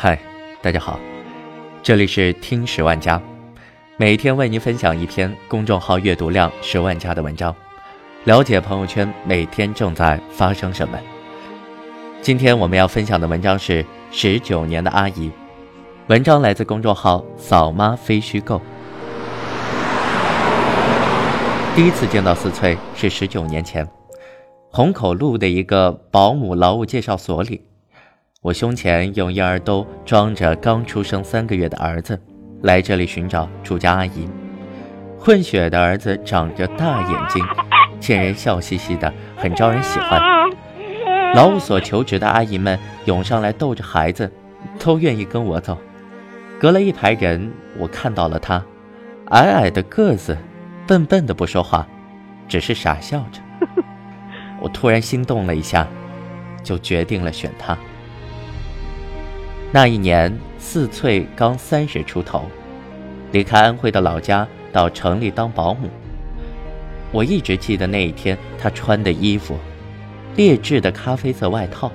嗨，大家好，这里是听十万加，每天为您分享一篇公众号阅读量十万加的文章，了解朋友圈每天正在发生什么。今天我们要分享的文章是十九年的阿姨，文章来自公众号扫妈非虚构。第一次见到四翠是十九年前，虹口路的一个保姆劳务介绍所里。我胸前用婴儿兜装着刚出生三个月的儿子，来这里寻找住家阿姨。混血的儿子长着大眼睛，见人笑嘻嘻的，很招人喜欢。劳务所求职的阿姨们涌上来逗着孩子，都愿意跟我走。隔了一排人，我看到了他，矮矮的个子，笨笨的不说话，只是傻笑着。我突然心动了一下，就决定了选他。那一年，四翠刚三十出头，离开安徽的老家到城里当保姆。我一直记得那一天，她穿的衣服，劣质的咖啡色外套。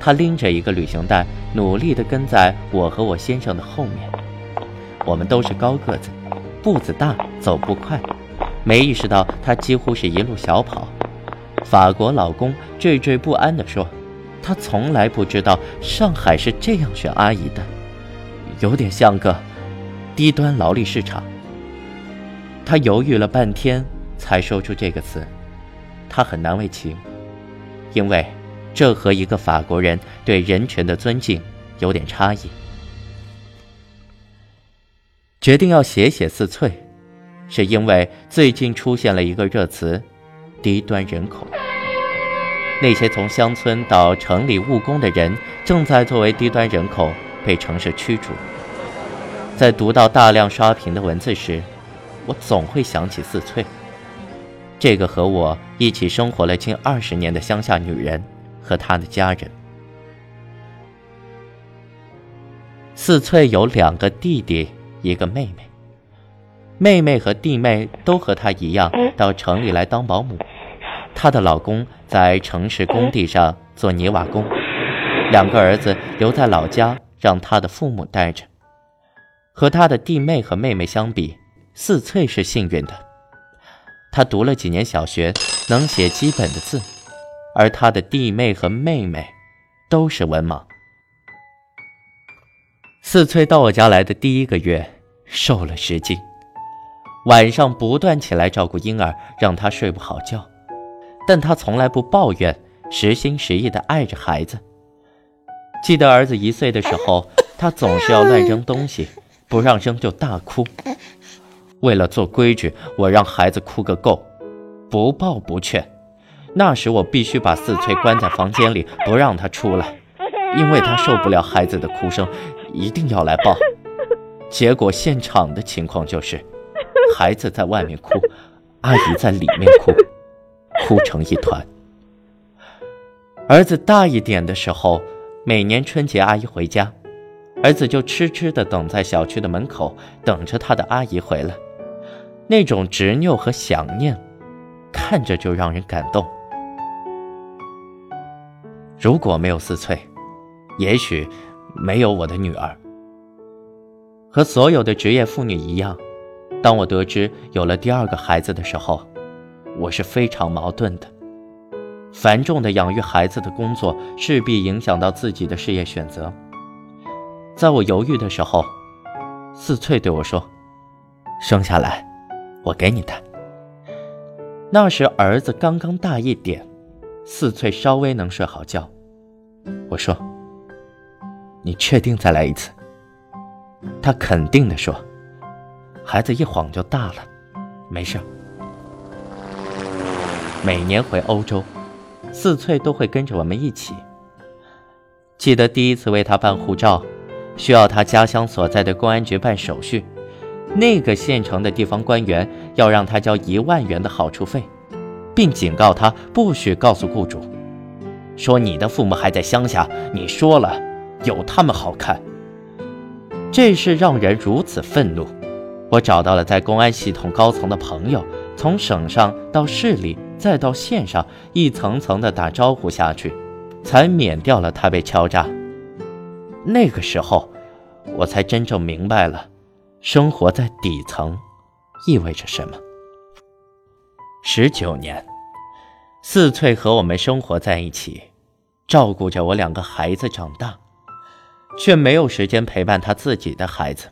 她拎着一个旅行袋，努力地跟在我和我先生的后面。我们都是高个子，步子大，走步快，没意识到她几乎是一路小跑。法国老公惴惴不安地说。他从来不知道上海是这样选阿姨的，有点像个低端劳力市场。他犹豫了半天，才说出这个词。他很难为情，因为这和一个法国人对人权的尊敬有点差异。决定要写写四翠，是因为最近出现了一个热词：低端人口。那些从乡村到城里务工的人，正在作为低端人口被城市驱逐。在读到大量刷屏的文字时，我总会想起四翠，这个和我一起生活了近二十年的乡下女人和她的家人。四翠有两个弟弟，一个妹妹。妹妹和弟妹都和她一样到城里来当保姆。她的老公在城市工地上做泥瓦工，两个儿子留在老家，让他的父母带着。和他的弟妹和妹妹相比，四翠是幸运的。她读了几年小学，能写基本的字，而她的弟妹和妹妹都是文盲。四翠到我家来的第一个月，瘦了十斤，晚上不断起来照顾婴儿，让她睡不好觉。但他从来不抱怨，实心实意的爱着孩子。记得儿子一岁的时候，他总是要乱扔东西，不让扔就大哭。为了做规矩，我让孩子哭个够，不抱不劝。那时我必须把四翠关在房间里，不让他出来，因为他受不了孩子的哭声，一定要来抱。结果现场的情况就是，孩子在外面哭，阿姨在里面哭。哭成一团。儿子大一点的时候，每年春节阿姨回家，儿子就痴痴地等在小区的门口，等着他的阿姨回来。那种执拗和想念，看着就让人感动。如果没有思翠，也许没有我的女儿。和所有的职业妇女一样，当我得知有了第二个孩子的时候。我是非常矛盾的，繁重的养育孩子的工作势必影响到自己的事业选择。在我犹豫的时候，四翠对我说：“生下来，我给你带。”那时儿子刚刚大一点，四翠稍微能睡好觉。我说：“你确定再来一次？”他肯定地说：“孩子一晃就大了，没事。”每年回欧洲，四翠都会跟着我们一起。记得第一次为他办护照，需要他家乡所在的公安局办手续，那个县城的地方官员要让他交一万元的好处费，并警告他不许告诉雇主，说你的父母还在乡下，你说了有他们好看。这事让人如此愤怒，我找到了在公安系统高层的朋友，从省上到市里。再到线上一层层的打招呼下去，才免掉了他被敲诈。那个时候，我才真正明白了，生活在底层意味着什么。十九年，四翠和我们生活在一起，照顾着我两个孩子长大，却没有时间陪伴他自己的孩子。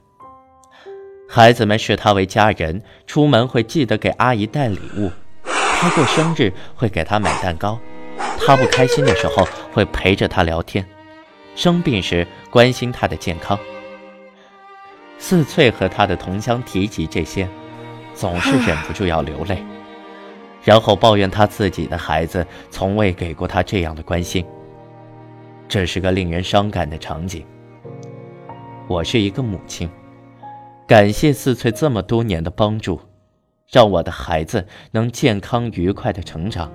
孩子们视他为家人，出门会记得给阿姨带礼物，他过生日会给他买蛋糕，他不开心的时候会陪着他聊天，生病时关心他的健康。四翠和他的同乡提及这些，总是忍不住要流泪，然后抱怨他自己的孩子从未给过他这样的关心。这是个令人伤感的场景。我是一个母亲。感谢四翠这么多年的帮助，让我的孩子能健康愉快的成长，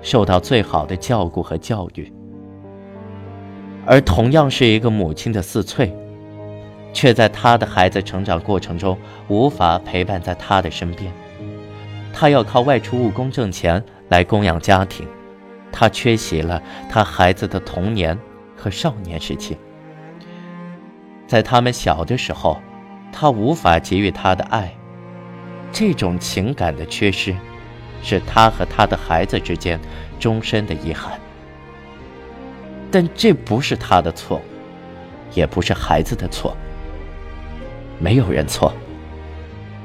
受到最好的照顾和教育。而同样是一个母亲的四翠，却在她的孩子成长过程中无法陪伴在她的身边。她要靠外出务工挣钱来供养家庭，她缺席了她孩子的童年和少年时期。在他们小的时候。他无法给予他的爱，这种情感的缺失，是他和他的孩子之间终身的遗憾。但这不是他的错，也不是孩子的错。没有人错，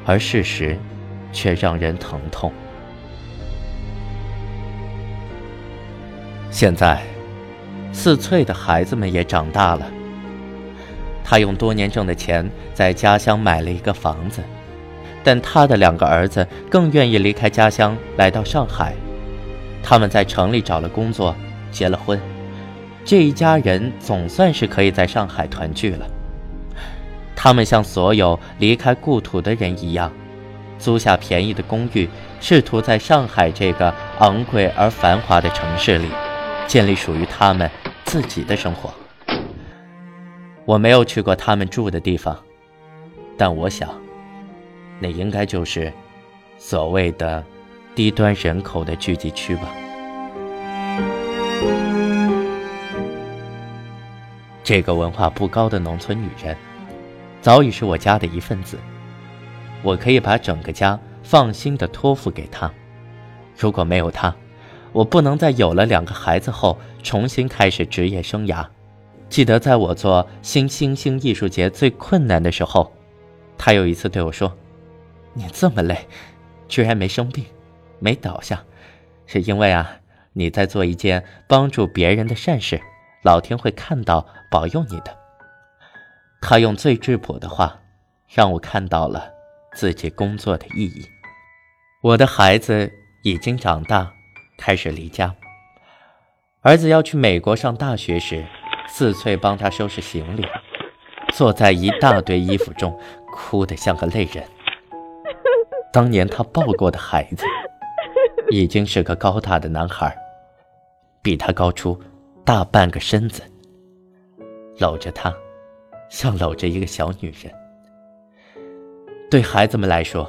而事实却让人疼痛。现在，四翠的孩子们也长大了。他用多年挣的钱在家乡买了一个房子，但他的两个儿子更愿意离开家乡来到上海。他们在城里找了工作，结了婚，这一家人总算是可以在上海团聚了。他们像所有离开故土的人一样，租下便宜的公寓，试图在上海这个昂贵而繁华的城市里，建立属于他们自己的生活。我没有去过他们住的地方，但我想，那应该就是所谓的低端人口的聚集区吧。这个文化不高的农村女人，早已是我家的一份子，我可以把整个家放心的托付给她。如果没有她，我不能在有了两个孩子后重新开始职业生涯。记得在我做新星星艺术节最困难的时候，她有一次对我说：“你这么累，居然没生病，没倒下，是因为啊，你在做一件帮助别人的善事，老天会看到保佑你的。”他用最质朴的话，让我看到了自己工作的意义。我的孩子已经长大，开始离家。儿子要去美国上大学时。四翠帮他收拾行李，坐在一大堆衣服中，哭得像个泪人。当年他抱过的孩子，已经是个高大的男孩，比他高出大半个身子。搂着他，像搂着一个小女人。对孩子们来说，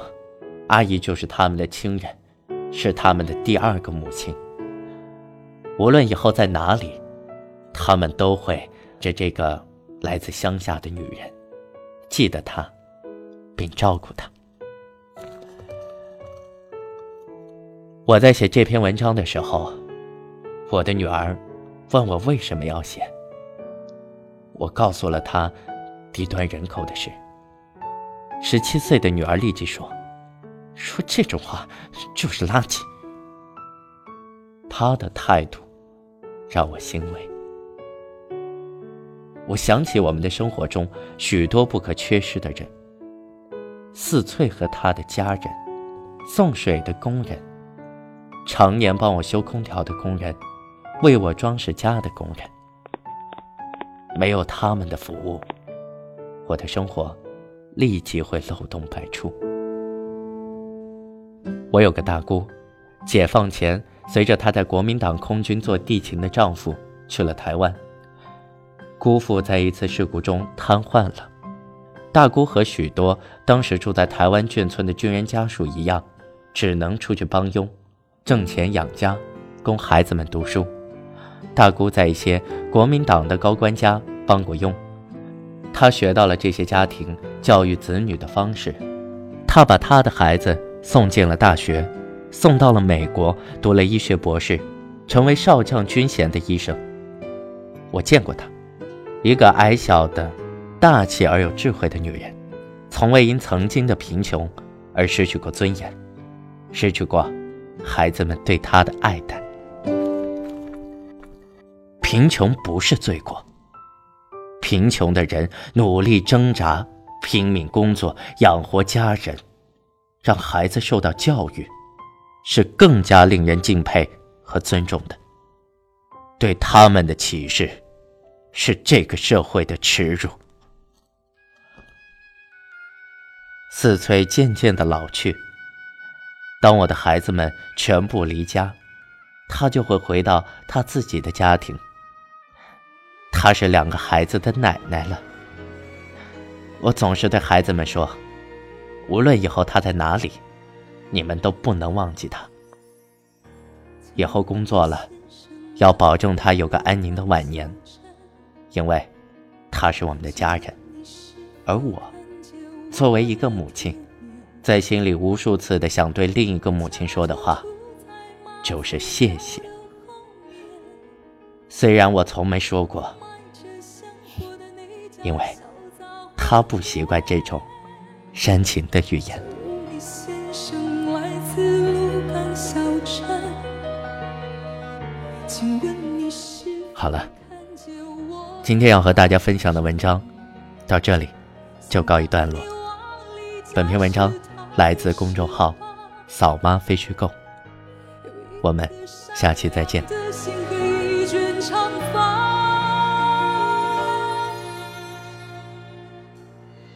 阿姨就是他们的亲人，是他们的第二个母亲。无论以后在哪里。他们都会着这个来自乡下的女人，记得她，并照顾她。我在写这篇文章的时候，我的女儿问我为什么要写。我告诉了她低端人口的事。十七岁的女儿立即说：“说这种话就是垃圾。”她的态度让我欣慰。我想起我们的生活中许多不可缺失的人：四翠和他的家人，送水的工人，常年帮我修空调的工人，为我装饰家的工人。没有他们的服务，我的生活立即会漏洞百出。我有个大姑，解放前随着她在国民党空军做地勤的丈夫去了台湾。姑父在一次事故中瘫痪了，大姑和许多当时住在台湾眷村的军人家属一样，只能出去帮佣，挣钱养家，供孩子们读书。大姑在一些国民党的高官家帮过佣，她学到了这些家庭教育子女的方式，他把他的孩子送进了大学，送到了美国读了医学博士，成为少将军衔的医生。我见过她，一个矮小的、大气而有智慧的女人，从未因曾经的贫穷而失去过尊严，失去过孩子们对他的爱戴。贫穷不是罪过。贫穷的人努力挣扎，拼命工作养活家人，让孩子受到教育，是更加令人敬佩和尊重的。对他们的歧视，是这个社会的耻辱。四翠渐渐的老去。当我的孩子们全部离家，他就会回到他自己的家庭。他是两个孩子的奶奶了。我总是对孩子们说，无论以后他在哪里，你们都不能忘记他。以后工作了，要保证他有个安宁的晚年，因为她是我们的家人。而我，作为一个母亲，在心里无数次的想对另一个母亲说的话，就是谢谢。虽然我从没说过。因为他不习惯这种煽情的语言。好了，今天要和大家分享的文章到这里就告一段落。本篇文章来自公众号“扫妈非虚构”。我们下期再见。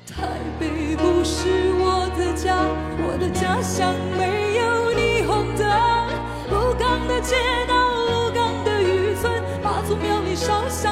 台北不是我的家，我的家乡没有霓虹灯。的街道，的渔村，祖庙里烧香。